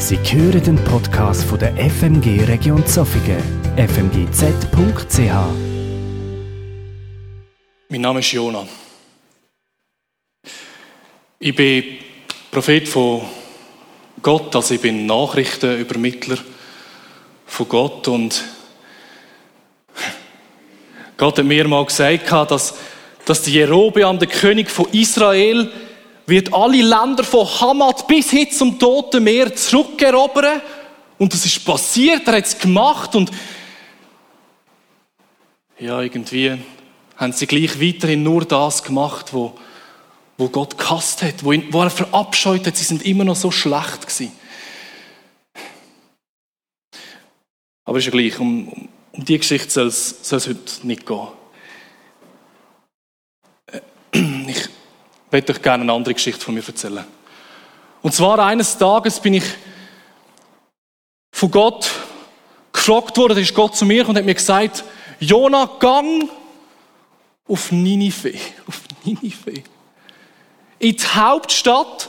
Sie hören den Podcast von der FMG Region Zofingen, fmgz.ch. Mein Name ist Jona. Ich bin Prophet von Gott, also ich bin Nachrichtenübermittler von Gott und Gott hat mir mal gesagt, dass, dass der Jerobeam, der König von Israel, wird alle Länder von Hamad bis hin zum Toten Meer zurückerobern. Und das ist passiert, er hat es gemacht und ja, irgendwie haben sie gleich weiterhin nur das gemacht, wo, wo Gott gehasst hat, wo, ihn, wo er verabscheut hat. Sie sind immer noch so schlecht gewesen. Aber ist ja gleich, um, um die Geschichte soll es, soll es heute nicht gehen. Ich möchte euch gerne eine andere Geschichte von mir erzählen. Und zwar eines Tages bin ich von Gott gefragt worden, da ist Gott zu mir und hat mir gesagt, Jona, gang auf Ninive, auf Ninive. In die Hauptstadt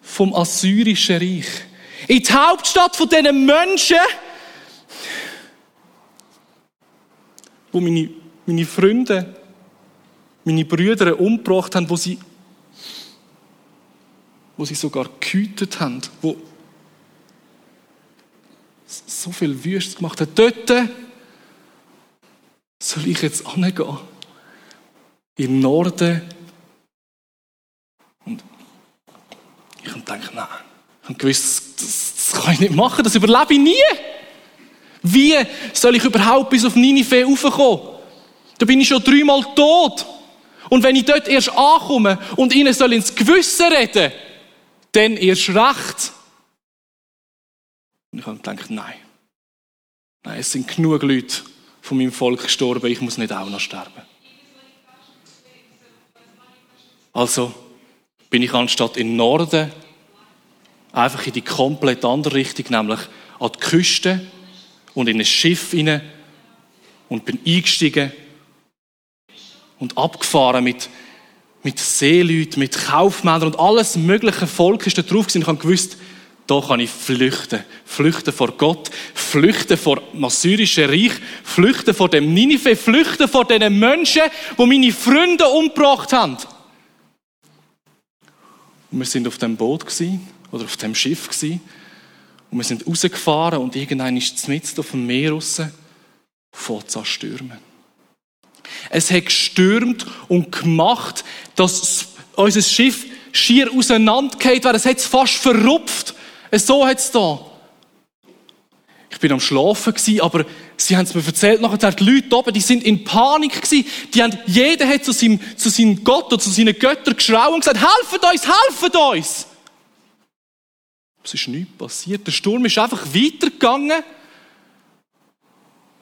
vom Assyrischen Reich. In die Hauptstadt von diesen Menschen, wo meine, meine Freunde meine Brüder umgebracht haben, wo sie, wo sie sogar gehütet haben, wo so viel Wüstes gemacht haben. Dort soll ich jetzt angehen. Im Norden. Und ich habe gedacht, nein. Ich habe gewusst, das, das kann ich nicht machen, das überlebe ich nie. Wie soll ich überhaupt bis auf Ninive raufkommen? Da bin ich schon dreimal tot. Und wenn ich dort erst ankomme und ihnen soll ins Gewissen reden, dann erst recht. Und ich habe gedacht, nein. Nein, es sind genug Leute von meinem Volk gestorben, ich muss nicht auch noch sterben. Also bin ich anstatt in den Norden einfach in die komplett andere Richtung, nämlich an die Küste und in ein Schiff hinein und bin eingestiegen und abgefahren mit, mit Seeleuten, mit Kaufmännern und alles mögliche Volk ist da drauf gewesen. Ich habe gewusst, da kann ich flüchten. Flüchten vor Gott, flüchten vor dem assyrischen Reich, flüchten vor dem Ninive, flüchten vor den Menschen, wo meine Freunde umgebracht haben. Und wir sind auf dem Boot gewesen, oder auf dem Schiff gewesen, und wir sind rausgefahren und irgendein ist mitten auf dem Meer raus, an stürmen. Es hat gestürmt und gemacht, dass unser Schiff schier auseinandergeht wäre. Es hat es fast verrupft. So hat es da. Ich bin am Schlafen gewesen, aber sie haben es mir erzählt, nachher die Leute oben, die sind in Panik gewesen. Die haben, jeder hat zu seinem, zu seinem Gott oder zu seinen Göttern geschrauen und gesagt, helfet uns, helfet uns! Es ist nichts passiert. Der Sturm ist einfach weitergegangen.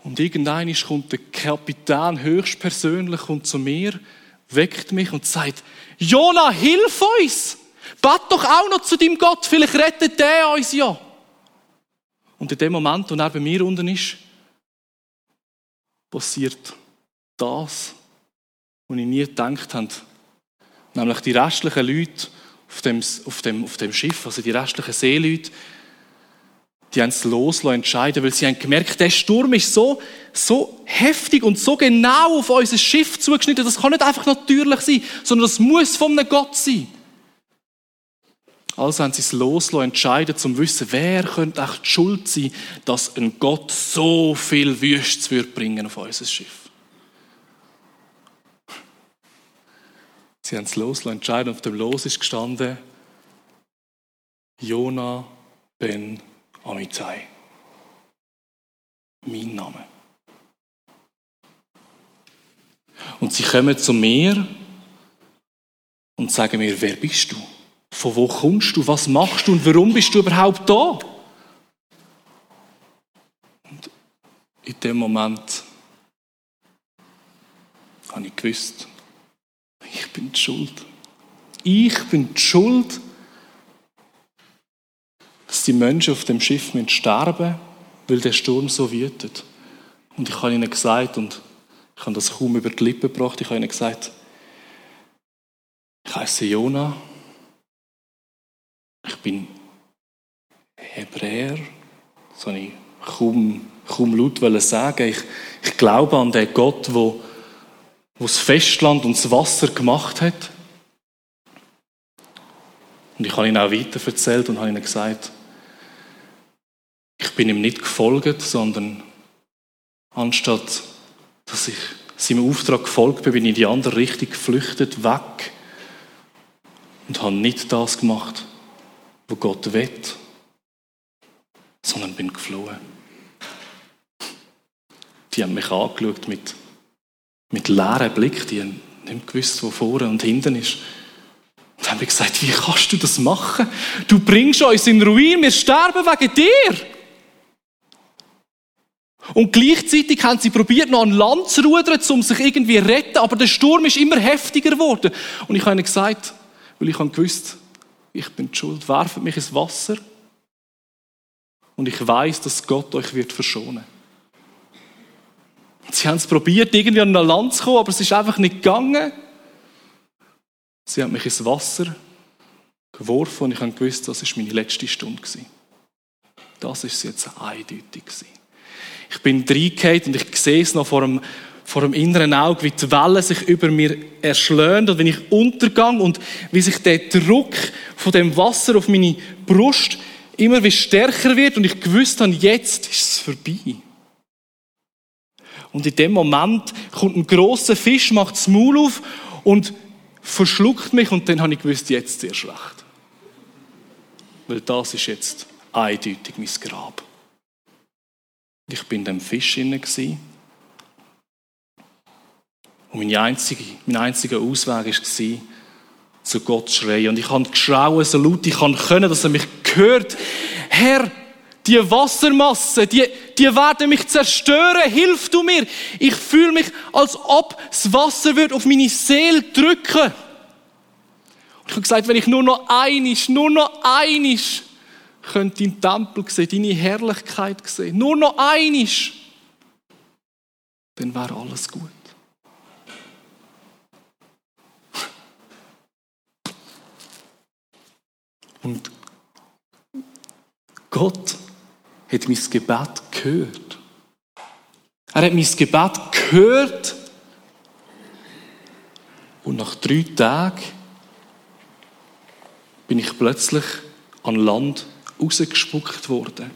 Und irgendwann kommt der Kapitän höchstpersönlich kommt zu mir, weckt mich und sagt, Jona, hilf uns! Bet doch auch noch zu deinem Gott, vielleicht rettet der uns ja. Und in dem Moment, wo er bei mir unten ist, passiert das, was ich nie gedacht habe. Nämlich die restlichen Leute auf dem, auf dem, auf dem Schiff, also die restlichen Seeleute, die haben es loslassen entscheiden, weil sie haben gemerkt, der Sturm ist so, so heftig und so genau auf unser Schiff zugeschnitten, das kann nicht einfach natürlich sein, sondern das muss von einem Gott sein. Also haben sie es loslassen entscheiden, zum zu wissen, wer könnte echt Schuld sein, dass ein Gott so viel Wüstes wird bringen auf unser Schiff. Sie haben es loslassen entscheiden, auf dem Los ist gestanden, Jona ben Amitai. Mein Name. Und sie kommen zu mir und sagen mir, wer bist du? Von wo kommst du? Was machst du? Und warum bist du überhaupt da? Und in dem Moment habe ich gewusst, ich bin die Schuld. Ich bin die Schuld die Menschen auf dem Schiff sterben weil der Sturm so wütet. Und ich habe ihnen gesagt, und ich habe das kaum über die Lippen gebracht, ich habe ihnen gesagt, ich heiße Jona, ich bin Hebräer, das habe ich kaum, kaum laut sagen. Ich, ich glaube an den Gott, wo, wo das Festland und das Wasser gemacht hat. Und ich habe ihn auch weiter erzählt und habe ihnen gesagt, bin ihm nicht gefolgt, sondern anstatt, dass ich seinem Auftrag gefolgt bin, bin ich in die andere Richtung geflüchtet, weg und habe nicht das gemacht, was Gott will, sondern bin geflohen. Die haben mich angeschaut mit, mit leeren Blick, die haben nicht gewusst, wo vorne und hinten ist. Und haben gesagt, wie kannst du das machen? Du bringst uns in Ruin, wir sterben wegen dir. Und gleichzeitig haben sie probiert, noch an Land zu rudern, um sich irgendwie zu retten, aber der Sturm ist immer heftiger geworden. Und ich habe ihnen gesagt, weil ich habe gewusst, ich bin schuld, werft mich ins Wasser und ich weiß, dass Gott euch wird verschonen. Sie haben es probiert, irgendwie an ein Land zu kommen, aber es ist einfach nicht gegangen. Sie haben mich ins Wasser geworfen und ich habe gewusst, das ist meine letzte Stunde Das ist jetzt eindeutig Ich bin reingehauen und ich sehe es noch vor dem, vor dem inneren Auge, wie die Wellen sich über mir erschlönen und wenn ich untergang und wie sich der Druck von dem Wasser auf meine Brust immer wie stärker wird und ich gewusst habe, jetzt ist es vorbei. Und in dem Moment kommt ein großer Fisch, macht das Maul auf und verschluckt mich und dann habe ich gewusst, jetzt sehr schlecht. Weil das ist jetzt eindeutig mein Grab. Ich bin dem Fisch inne und mein einziger, mein einziger Ausweg war, zu Gott zu schreien. Und ich habe geschrauen, so laut ich können, dass er mich hört. Herr, die Wassermasse, die, die werden mich zerstören. Hilf du mir. Ich fühle mich, als ob das Wasser wird auf meine Seele drücken. Und ich habe gesagt, wenn ich nur noch einisch, nur noch einisch könnte deinen Tempel sehen, deine Herrlichkeit sehen, nur noch einisch, dann wäre alles gut. Und Gott hat mein Gebet gehört. Er hat mein Gebet gehört und nach drei Tagen bin ich plötzlich an Land rausgespuckt worden.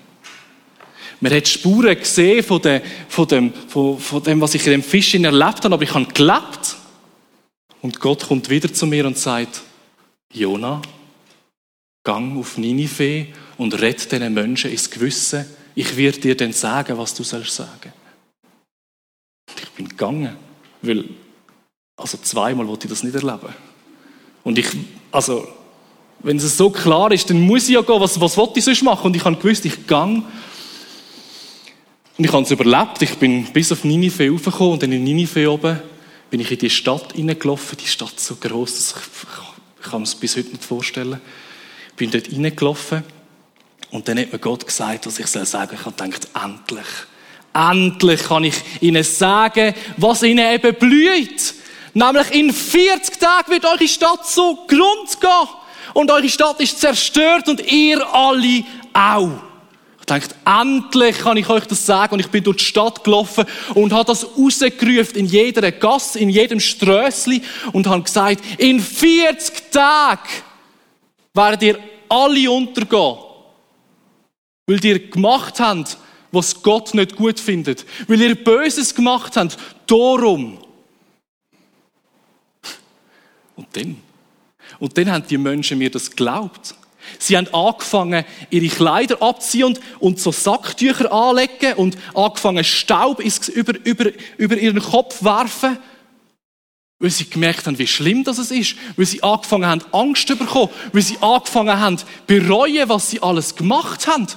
Man hat Spuren gesehen von dem, von, dem, von, dem, was ich in dem Fisch erlebt habe, aber ich habe gelebt. Und Gott kommt wieder zu mir und sagt, Jona, gang auf Ninive und rett diesen Menschen ins Gewissen. Ich werde dir dann sagen, was du sollst sagen. Ich bin gegangen, weil, also zweimal wollte ich das nicht erleben. Und ich, also, wenn es so klar ist, dann muss ich ja gehen, was, was wollte ich sonst machen? Und ich habe gewusst, ich gang. Und ich habe es überlebt. Ich bin bis auf Ninive raufgekommen und dann in Ninive oben bin ich in die Stadt hineingelaufen. Die Stadt so groß, dass ich, ich kann es bis heute nicht vorstellen. Ich bin dort hineingelaufen und dann hat mir Gott gesagt, was ich soll sagen. Ich habe gedacht, endlich. Endlich kann ich ihnen sagen, was ihnen eben blüht. Nämlich in 40 Tagen wird eure Stadt so Grund gehen. Und eure Stadt ist zerstört und ihr alle auch. Ich dachte, endlich kann ich euch das sagen. Und ich bin durch die Stadt gelaufen und habe das rausgerufen in jeder Gasse, in jedem Strössli und habe gesagt, in 40 Tagen werdet ihr alle untergehen. Weil ihr gemacht habt, was Gott nicht gut findet. Weil ihr Böses gemacht habt. Darum. Und dann? Und dann haben die Menschen mir das geglaubt. Sie haben angefangen, ihre Kleider abziehen und, und so Sacktücher anlegen und angefangen, Staub über, über, über ihren Kopf werfen weil sie gemerkt haben, wie schlimm das ist, weil sie angefangen haben, Angst zu bekommen, weil sie angefangen haben, bereuen, was sie alles gemacht haben.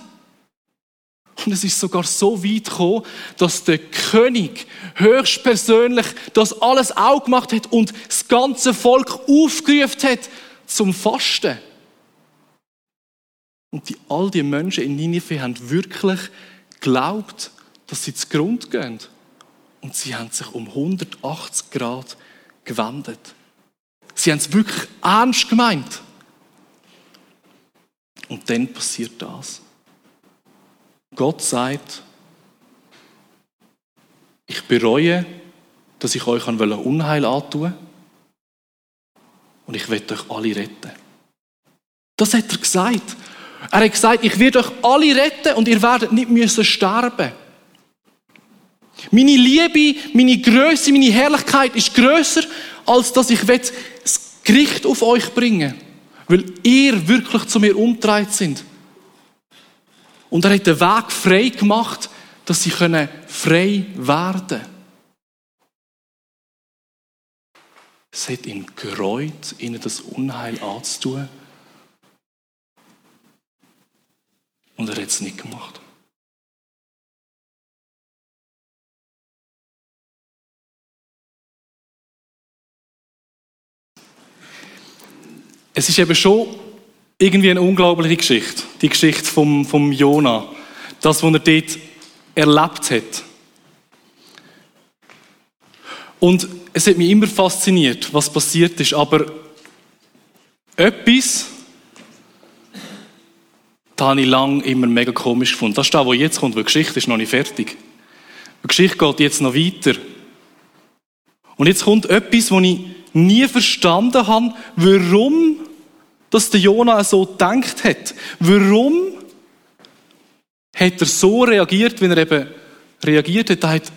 Und es ist sogar so weit gekommen, dass der König höchstpersönlich das alles auch gemacht hat und das ganze Volk aufgerufen hat zum Fasten. Und die, all die Menschen in Ninive haben wirklich geglaubt, dass sie zu Grund gehen. Und sie haben sich um 180 Grad gewendet. Sie haben es wirklich ernst gemeint. Und dann passiert das. Gott sagt, ich bereue, dass ich euch Unheil antun und ich werde euch alle retten. Das hat er gesagt. Er hat gesagt, ich werde euch alle retten und ihr werdet nicht müssen sterben. Meine Liebe, meine Größe, meine Herrlichkeit ist größer, als dass ich das Gericht auf euch bringen weil ihr wirklich zu mir umgedreht sind. Und er hat den Weg frei gemacht, dass sie frei werden können. Es hat ihn gereut, ihnen das Unheil anzutun. Und er hat es nicht gemacht. Es ist eben schon irgendwie eine unglaubliche Geschichte. Die Geschichte vom, vom Jona. Das, was er dort erlebt hat. Und es hat mich immer fasziniert, was passiert ist. Aber etwas, da habe ich lange immer mega komisch gefunden. Das ist das, was jetzt kommt, weil die Geschichte ist noch nicht fertig. Die Geschichte geht jetzt noch weiter. Und jetzt kommt etwas, wo ich nie verstanden habe, warum dass der Jona so gedacht hat. Warum hat er so reagiert, wenn er eben reagiert hat? Das,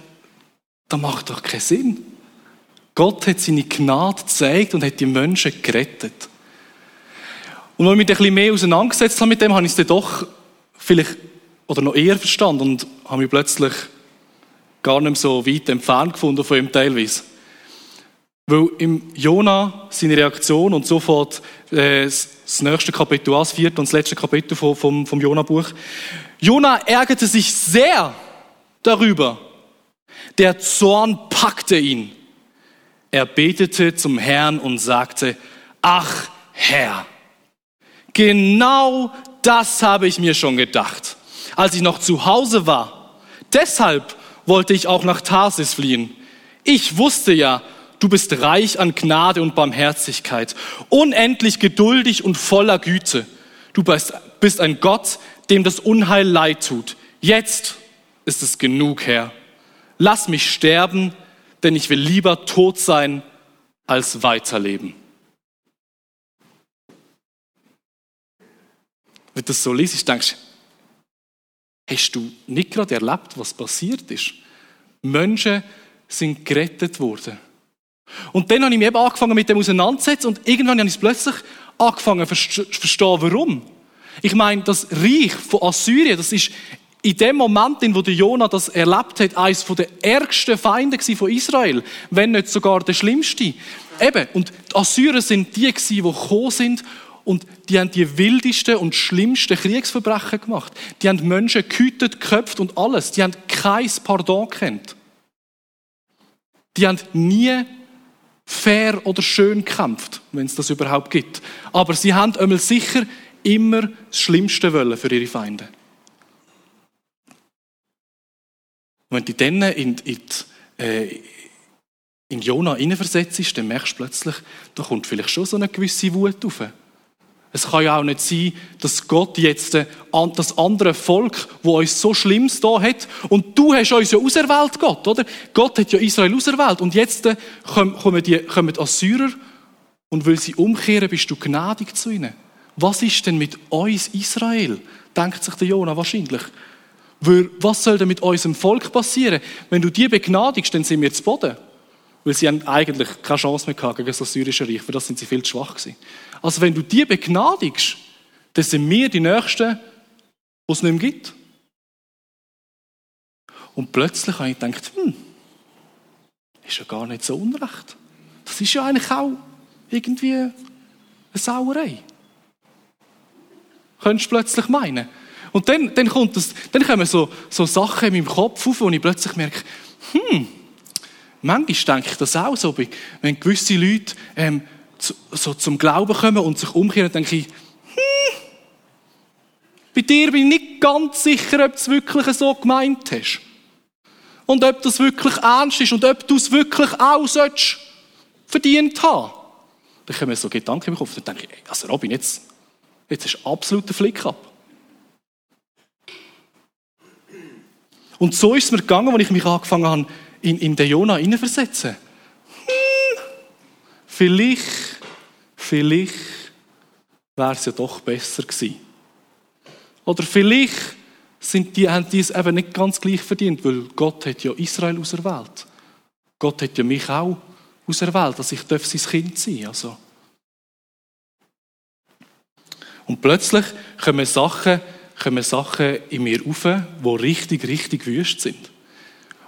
das macht doch keinen Sinn. Gott hat seine Gnade gezeigt und hat die Menschen gerettet. Und als ich mich ein bisschen mehr auseinandergesetzt habe mit dem, habe ich es dann doch vielleicht oder noch eher verstanden und habe mich plötzlich gar nicht so weit entfernt gefunden von ihm teilweise. Weil im Jona seine Reaktion und sofort äh, das nächste Kapitel das vierte und das letzte Kapitel vom, vom, vom Jona-Buch. Jona ärgerte sich sehr darüber. Der Zorn packte ihn. Er betete zum Herrn und sagte, ach Herr, genau das habe ich mir schon gedacht, als ich noch zu Hause war. Deshalb wollte ich auch nach Tarsis fliehen. Ich wusste ja, Du bist reich an Gnade und Barmherzigkeit, unendlich geduldig und voller Güte. Du bist ein Gott, dem das Unheil leid tut. Jetzt ist es genug, Herr. Lass mich sterben, denn ich will lieber tot sein, als weiterleben. Du das so liest, denkst du, hast du nicht gerade erlebt, was passiert ist? Menschen sind gerettet worden. Und dann habe ich mich eben angefangen mit dem auseinanderzusetzen und irgendwann habe ich plötzlich angefangen zu verstehen, warum. Ich meine, das Reich von Assyrien, das ist in dem Moment, in der Jonah das erlebt hat, eines der ärgsten Feinde von Israel, wenn nicht sogar der schlimmste. Eben, und die Assyrer sind die die gekommen sind und die haben die wildesten und schlimmsten Kriegsverbrechen gemacht. Die haben Menschen gehütet, geköpft und alles. Die haben kein Pardon kennt. Die haben nie fair oder schön kämpft, wenn es das überhaupt gibt. Aber sie haben einmal sicher immer das Schlimmste wollen für ihre Feinde. Und wenn du dann in, in, äh, in Jona hineinversetzt, dann merkst du plötzlich, da kommt vielleicht schon so eine gewisse Wut auf. Es kann ja auch nicht sein, dass Gott jetzt äh, das andere Volk, wo uns so Schlimmes da hat, und du hast uns ja auserwählt, Gott, oder? Gott hat ja Israel auserwählt, und jetzt äh, kommen die, kommen die Assyrer, und weil sie umkehren, bist du gnädig zu ihnen. Was ist denn mit uns Israel? Denkt sich der Jonah wahrscheinlich. Was soll denn mit unserem Volk passieren? Wenn du die begnadigst, dann sind wir zu Boden. Weil sie haben eigentlich keine Chance mehr gehabt gegen das assyrische Reich, für das sind sie viel zu schwach gewesen. Also wenn du die begnadigst, dann sind wir die Nächsten, die es nicht mehr gibt. Und plötzlich habe ich gedacht, hm, ist ja gar nicht so unrecht. Das ist ja eigentlich auch irgendwie eine Sauerei. Könntest du plötzlich meinen. Und dann, dann, kommt das, dann kommen so, so Sachen in meinem Kopf auf, wo ich plötzlich merke, hm, manchmal denke ich das auch so, wenn gewisse Leute ähm, so zum Glauben kommen und sich umkehren, denke ich, hm, bei dir bin ich nicht ganz sicher, ob du es wirklich so gemeint hast. Und ob das wirklich ernst ist und ob du es wirklich auch sollst verdient haben. Dann kommen so Gedanken in meinen Kopf. Dann denke ich, also Robin, jetzt, jetzt ist absoluter Flick ab. Und so ist es mir gegangen, als ich mich angefangen habe, in, in den Jona hineinversetzen. Hm, vielleicht, vielleicht wäre es ja doch besser gewesen. Oder vielleicht sind die, haben die es eben nicht ganz gleich verdient, weil Gott hat ja Israel auserwählt. Gott hat ja mich auch auserwählt, dass ich sein Kind sein darf. Also. Und plötzlich kommen Sachen, kommen Sachen in mir auf, die richtig, richtig wüst sind.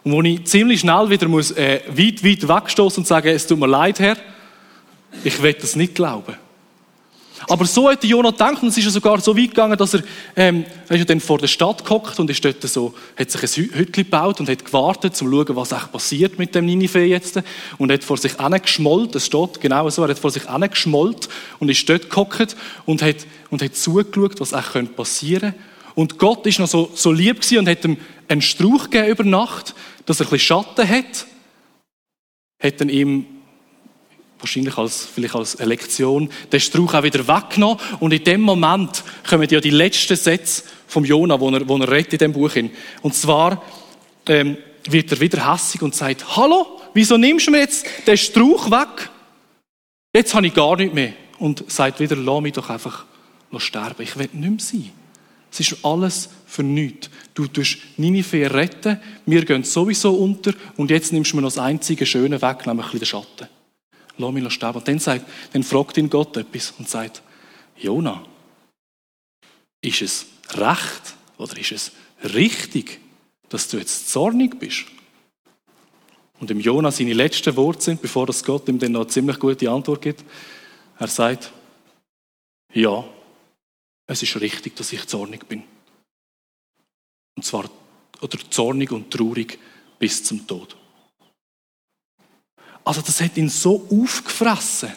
Und wo ich ziemlich schnell wieder muss, äh, weit, weit wegstoßen und sagen, es tut mir leid, Herr, ich will das nicht glauben. Aber so hat Jonah gedacht, und es ist ja sogar so weit gegangen, dass er, ähm, er ist ja dann vor der Stadt gehockt und ist dort so, hat sich ein Hütchen gebaut und hat gewartet, um zu schauen, was echt passiert mit dem Ninive jetzt. Und hat vor sich geschmollt, es steht genau so, er hat vor sich geschmollt und ist dort gehockt und hat, und hat zugeschaut, was echt passieren könnte. Und Gott ist noch so, so lieb und hat ihm einen Strauch gegeben über Nacht, dass er ein bisschen Schatten hat. Hat dann ihm wahrscheinlich als, vielleicht als eine Lektion, den Strauch auch wieder weggenommen. Und in dem Moment kommen ja die letzten Sätze vom Jona, wo er, wo er redet in dem Buch hin. Und zwar, ähm, wird er wieder hässig und sagt, hallo, wieso nimmst du mir jetzt den Strauch weg? Jetzt habe ich gar nichts mehr. Und sagt wieder, lass mich doch einfach sterben. Ich will nicht mehr sein. Es ist alles für nichts. Du tust Ninive retten, wir gehen sowieso unter und jetzt nimmst du mir noch das einzige Schöne weg, nämlich den Schatten lass mich sterben. Und dann, sagt, dann fragt ihn Gott etwas und sagt, Jona, ist es recht oder ist es richtig, dass du jetzt zornig bist? Und im Jona seine letzten Worte sind, bevor das Gott ihm dann noch eine ziemlich gute Antwort gibt. Er sagt, ja, es ist richtig, dass ich zornig bin. Und zwar, oder zornig und traurig bis zum Tod. Also das hat ihn so aufgefressen,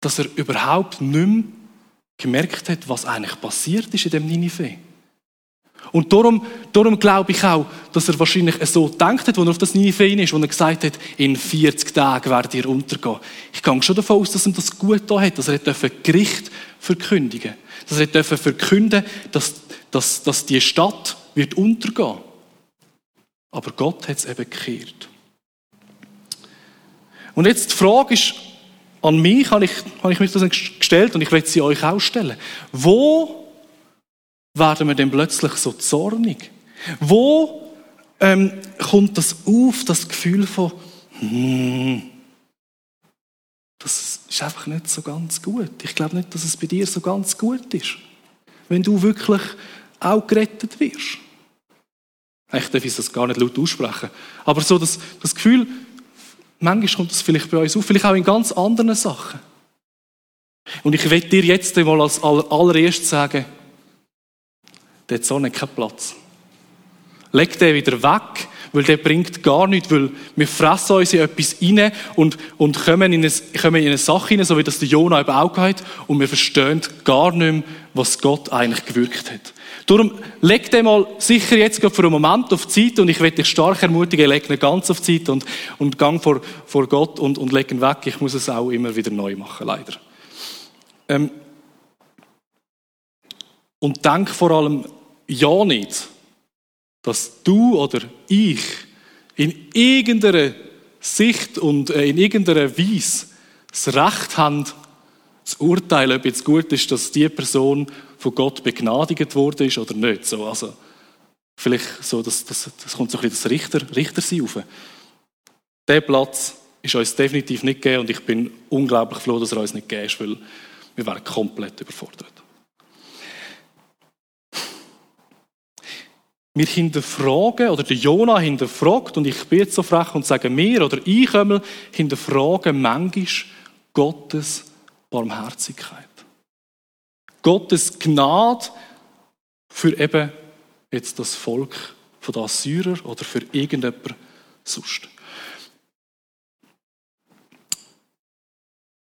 dass er überhaupt nicht mehr gemerkt hat, was eigentlich passiert ist in dem Ninive. Und darum, darum glaube ich auch, dass er wahrscheinlich so gedacht hat, als er auf das Ninive ist, wo er gesagt hat, in 40 Tagen werdet ihr untergehen. Ich gehe schon davon aus, dass ihm das gut da hat, dass er Gericht verkündigen Dass er verkünden dass, dass, dass die Stadt wird untergehen. Aber Gott hat es eben gekehrt. Und jetzt die Frage ist an mich, habe ich, habe ich mich das gestellt und ich werde sie euch auch stellen. Wo werden wir denn plötzlich so zornig? Wo ähm, kommt das auf, das Gefühl von, hm, das ist einfach nicht so ganz gut. Ich glaube nicht, dass es bei dir so ganz gut ist. Wenn du wirklich auch gerettet wirst. Eigentlich darf ich das gar nicht laut aussprechen. Aber so das, das Gefühl, Manchmal kommt das vielleicht bei uns auf, vielleicht auch in ganz anderen Sachen. Und ich will dir jetzt einmal als allererstes sagen, der hat so keinen Platz. Leg den wieder weg, weil der bringt gar nichts, weil wir fressen uns in etwas rein und, und kommen, in eine, kommen in eine Sache hinein, so wie das der Jonah eben auch hat, und wir verstehen gar nicht mehr, was Gott eigentlich gewirkt hat. Darum leg den mal sicher jetzt für einen Moment auf die Zeit und ich werde dich stark ermutigen, leg ihn ganz auf die Zeit und, und gang vor, vor Gott und, und leg ihn weg. Ich muss es auch immer wieder neu machen, leider. Ähm, und denk vor allem ja nicht, dass du oder ich in irgendeiner Sicht und äh, in irgendeiner Weise das Recht haben, zu urteilen, ob jetzt gut ist, dass die Person von Gott begnadigt worden ist oder nicht. So, also, vielleicht so, das, das, das kommt so ein bisschen das Richter, Richtersein auf. Der Platz ist uns definitiv nicht gegeben und ich bin unglaublich froh, dass er uns nicht gegeben ist, weil wir wären komplett überfordert. Wir hinterfragen, oder der Jonah hinterfragt, und ich bin jetzt so frech und sage mir, oder ich einmal, hinterfragen manchmal Gottes Barmherzigkeit. Gottes Gnade für eben jetzt das Volk von den Assyrer oder für irgendjemand sonst.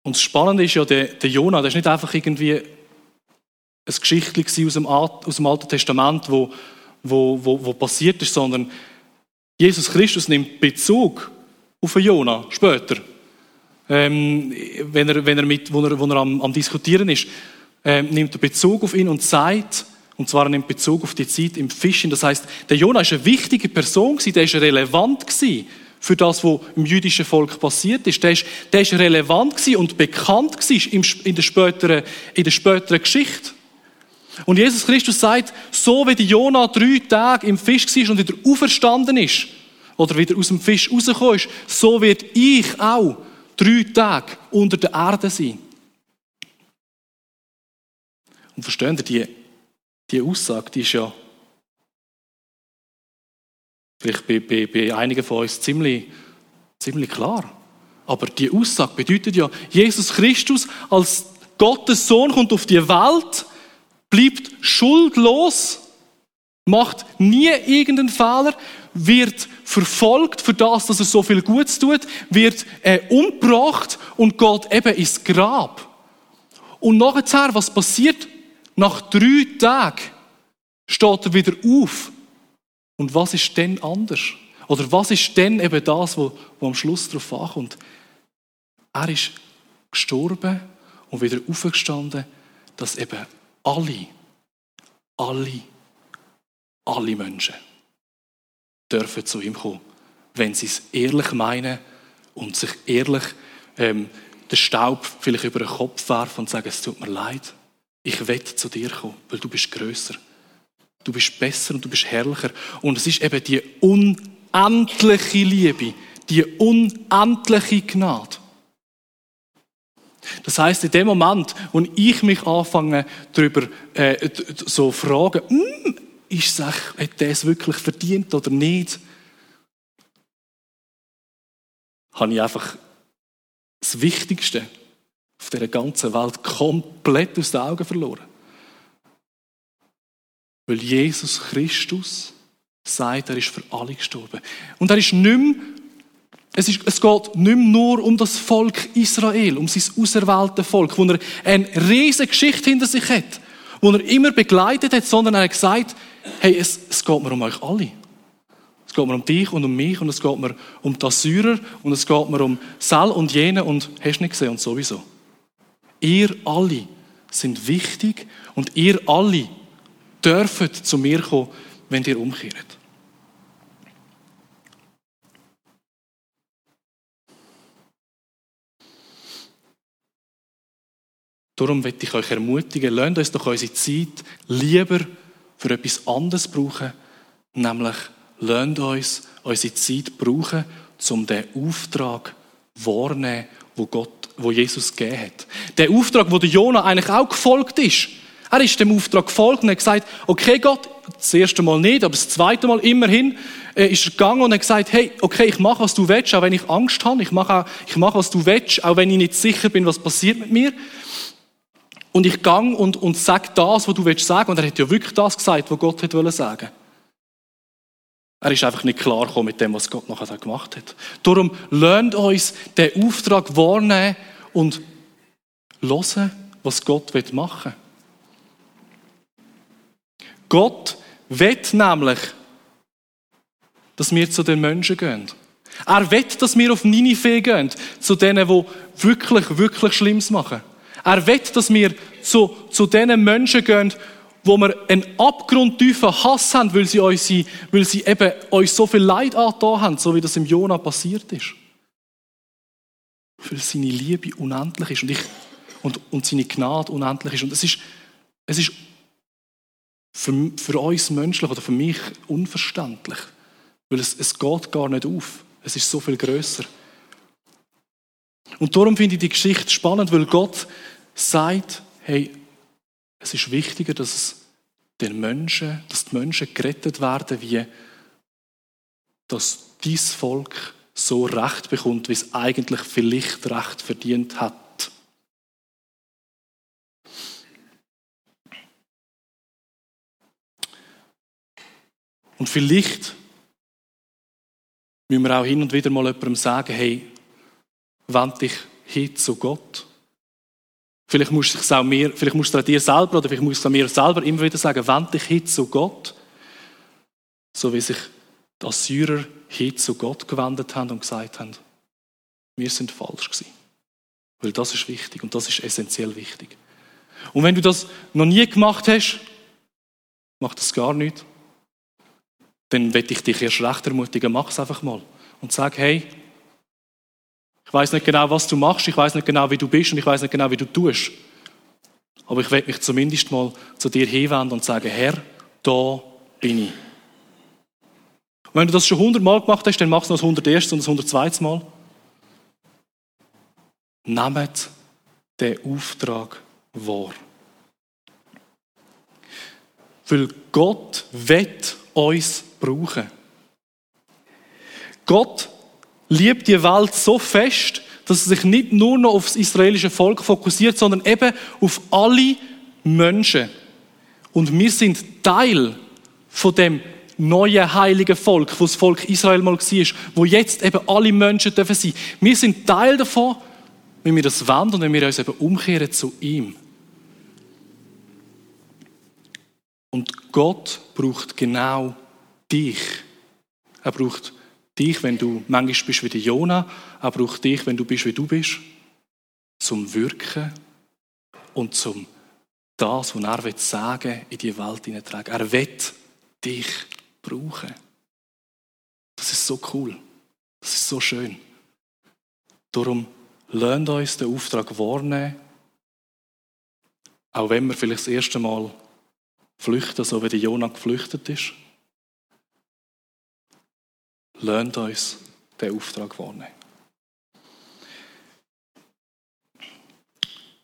Und das Spannende ist ja, der, der Jonah, der ist nicht einfach irgendwie ein Geschichtchen aus dem, aus dem Alten Testament, wo, wo, wo, wo passiert ist, sondern Jesus Christus nimmt Bezug auf den Jonah später ähm, wenn er, wenn er mit, wo er, wo er am, am Diskutieren ist, ähm, nimmt er Bezug auf ihn und sagt, Und zwar in Bezug auf die Zeit im Fischen. Das heißt, der Jona ist eine wichtige Person gewesen, der ist relevant gewesen für das, was im jüdischen Volk passiert ist. Der ist, der ist relevant gewesen und bekannt gewesen in der späteren, in der späteren Geschichte. Und Jesus Christus sagt, so wie die Jona drei Tage im Fisch war und wieder auferstanden ist, oder wieder aus dem Fisch rausgekommen ist, so wird ich auch drei Tage unter der Erde sein. Und verstehen Sie, die, die Aussage, die ist ja vielleicht bei, bei, bei einigen von uns ziemlich, ziemlich klar. Aber die Aussage bedeutet ja, Jesus Christus als Gottes Sohn kommt auf die Welt, bleibt schuldlos, macht nie irgendeinen Fehler, wird verfolgt für das, dass er so viel Gutes tut, wird äh, umgebracht und geht eben ins Grab. Und nachher, was passiert? Nach drei Tagen steht er wieder auf. Und was ist denn anders? Oder was ist denn eben das, wo, wo am Schluss darauf ankommt? Er ist gestorben und wieder aufgestanden, dass eben alle, alle, alle Menschen dürfen zu ihm kommen, wenn sie es ehrlich meinen und sich ehrlich ähm, den Staub vielleicht über den Kopf werfen und sagen, es tut mir leid. Ich will zu dir kommen, weil du bist größer. Du bist besser und du bist herrlicher. Und es ist eben die unendliche Liebe, die unendliche Gnade. Das heißt, in dem Moment, wo ich mich anfange, darüber äh, so fragen, hm, ist es, hat es wirklich verdient oder nicht, habe ich einfach das Wichtigste auf der ganzen Welt komplett aus den Augen verloren. Weil Jesus Christus sagt, er ist für alle gestorben. Und er ist nicht mehr, es, ist, es geht nicht mehr nur um das Volk Israel, um sein auserwählte Volk, wo er eine riesige Geschichte hinter sich hat, wo er immer begleitet hat, sondern er hat gesagt, hey, es, es geht mir um euch alle. Es geht mir um dich und um mich und es geht mir um die Assyrer und es geht mir um Sal und jene und hast nicht gesehen und sowieso. Ihr alle sind wichtig und ihr alle dürft zu mir kommen, wenn ihr umkehrt. Darum möchte ich euch ermutigen, lasst uns doch unsere Zeit lieber für etwas anderes brauchen, nämlich lasst uns unsere Zeit brauchen, um den Auftrag wahrnehmen, wo Gott, wo Jesus gegeben hat. Der Auftrag, wo der Jonah eigentlich auch gefolgt ist. Er ist dem Auftrag gefolgt und hat gesagt, okay Gott, das erste Mal nicht, aber das zweite Mal immerhin, äh, ist er gegangen und hat gesagt, hey, okay, ich mache, was du willst, auch wenn ich Angst habe, ich mache, ich mache, was du willst, auch wenn ich nicht sicher bin, was passiert mit mir. Und ich gang und, und sag das, was du willst sagen. Und er hat ja wirklich das gesagt, was Gott wollen sagen. Er ist einfach nicht klar gekommen mit dem, was Gott nachher gemacht hat. Darum lernt uns den Auftrag wahrnehmen und hören, was Gott machen will. Gott will nämlich, dass wir zu den Menschen gehen. Er will, dass wir auf Ninive gehen, zu denen, die wirklich, wirklich Schlimmes machen. Er will, dass wir zu, zu den Menschen gehen, wo wir einen abgrundtiefen Hass haben, weil sie, uns, weil sie eben uns so viel Leid angetan haben, so wie das im Jona passiert ist. Weil seine Liebe unendlich ist und, ich, und, und seine Gnade unendlich ist. Und es ist, es ist für, für uns menschlich oder für mich unverständlich, weil es, es geht gar nicht auf. Es ist so viel größer. Und darum finde ich die Geschichte spannend, weil Gott sagt, hey, es ist wichtiger, dass es den Menschen, dass die Menschen gerettet werden, wie dass dies Volk so Recht bekommt, wie es eigentlich vielleicht Recht verdient hat. Und vielleicht müssen wir auch hin und wieder mal jemandem sagen, hey, wend dich hin zu Gott. Vielleicht musst du es auch mir, vielleicht musst du dir selber oder vielleicht musst du mir selber immer wieder sagen, wend dich hin zu Gott. So wie sich die Assyrer hin zu Gott gewendet haben und gesagt haben, wir sind falsch gewesen. Weil das ist wichtig und das ist essentiell wichtig. Und wenn du das noch nie gemacht hast, macht das gar nicht, dann werde ich dich erst recht ermutigen, mach es einfach mal. Und sag, hey, ich weiß nicht genau, was du machst, ich weiß nicht genau, wie du bist und ich weiß nicht genau, wie du tust. Aber ich werde mich zumindest mal zu dir hinwenden und sagen, Herr, da bin ich. Und wenn du das schon hundertmal gemacht hast, dann mach es noch das hunderterste und das hundertzweite Mal. Nehmt den Auftrag wahr. Weil Gott wird uns brauchen. Gott liebt die Welt so fest, dass er sich nicht nur noch auf das israelische Volk fokussiert, sondern eben auf alle Menschen. Und wir sind Teil von dem neuen heiligen Volk, wo das Volk Israel mal war, wo jetzt eben alle Menschen dürfen sein. Wir sind Teil davon, wenn wir das wollen und wenn wir uns eben umkehren zu ihm. Und Gott braucht genau dich. Er braucht dich, wenn du manchmal bist wie der Jona. Er braucht dich, wenn du bist wie du bist. Zum Wirken und zum das, was er sagen will, in die Welt hineintragen. Er will dich brauchen. Das ist so cool. Das ist so schön. Darum lernt uns den Auftrag wahrnehmen, auch wenn wir vielleicht das erste Mal flüchten, so wie der Jonah geflüchtet ist. Lernt uns den Auftrag wahrnehmen.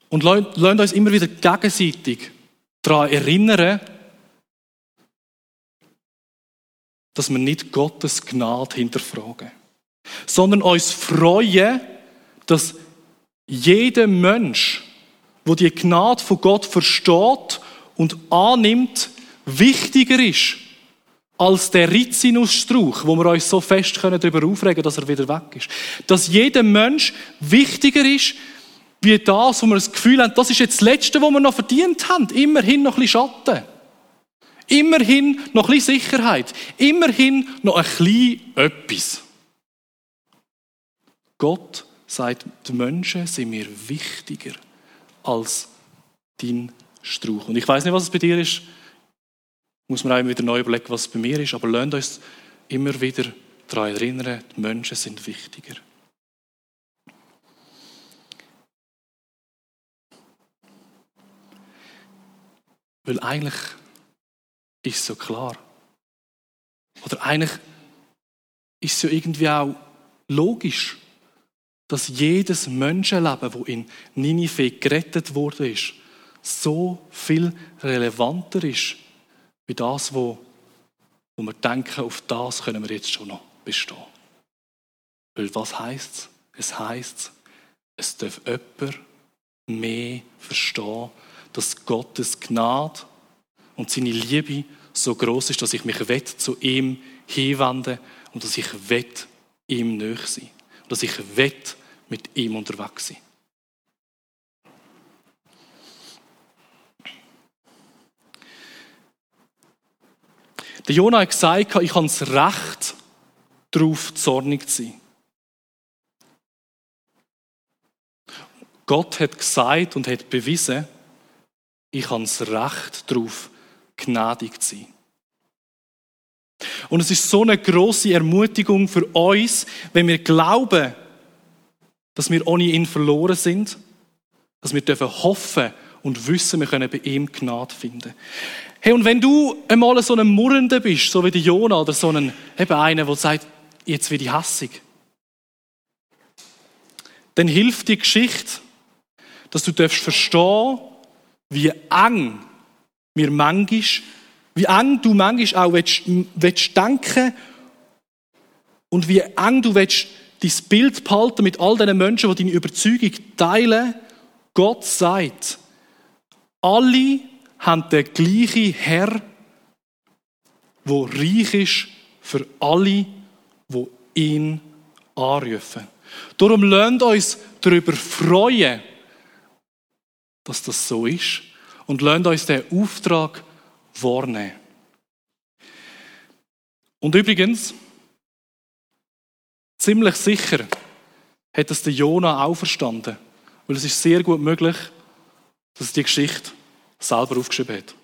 Und lernt uns immer wieder gegenseitig daran erinnern, dass wir nicht Gottes Gnade hinterfragen, sondern uns freuen, dass jeder Mensch, wo die Gnade von Gott versteht und annimmt, wichtiger ist als der Rizinusstrauch, wo wir uns so fest können darüber aufregen, dass er wieder weg ist. Dass jeder Mensch wichtiger ist wie das, wo wir das Gefühl haben, das ist jetzt das Letzte, was wir noch verdient haben. Immerhin noch ein bisschen Schatten. Immerhin noch ein bisschen Sicherheit. Immerhin noch ein bisschen etwas. Gott sagt, die Menschen sind mir wichtiger als dein Strauch. Und ich weiß nicht, was es bei dir ist. Muss man auch wieder neu überlegen, was bei mir ist. Aber lernt uns immer wieder daran erinnern, die Menschen sind wichtiger. Weil eigentlich ist es so klar. Oder eigentlich ist es ja irgendwie auch logisch, dass jedes Menschenleben, wo in Ninive gerettet wurde, so viel relevanter ist, wie das, wo, wo wir denken, auf das können wir jetzt schon noch bestehen. Weil was heißt es? Es heißt, es darf jemand mehr verstehen, dass Gottes Gnade und seine Liebe so groß ist, dass ich mich wett zu ihm hinwende und dass ich wett ihm näher sein. Dass ich wett mit ihm unterwegs sein. Der Jonah hat gesagt, ich habe das Recht, darauf zornig zu sein. Gott hat gesagt und hat bewiesen, ich habe das Recht darauf, gnädig zu sein. Und es ist so eine große Ermutigung für uns, wenn wir glauben, dass wir ohne ihn verloren sind, dass wir dürfen hoffen und wissen, wir können bei ihm Gnade finden. Hey, und wenn du einmal so ein Murrender bist, so wie der Jonah oder so ein, eben einer, der sagt, jetzt werde ich hassig, dann hilft die Geschichte, dass du darfst verstehen, wie eng wir manchmal, wie eng du manchmal auch willst, willst denken und wie eng du willst dein Bild behalten mit all den Menschen, die deine Überzeugung teilen. Gott sagt, alle haben den gleichen Herr, wo reich ist für alle, wo ihn anrufen. Darum lernt uns darüber freuen, dass das so ist und lernt uns den Auftrag wahrnehmen. Und übrigens, ziemlich sicher hat das der Jona auch verstanden, weil es ist sehr gut möglich, dass er die Geschichte selber aufgeschrieben hat.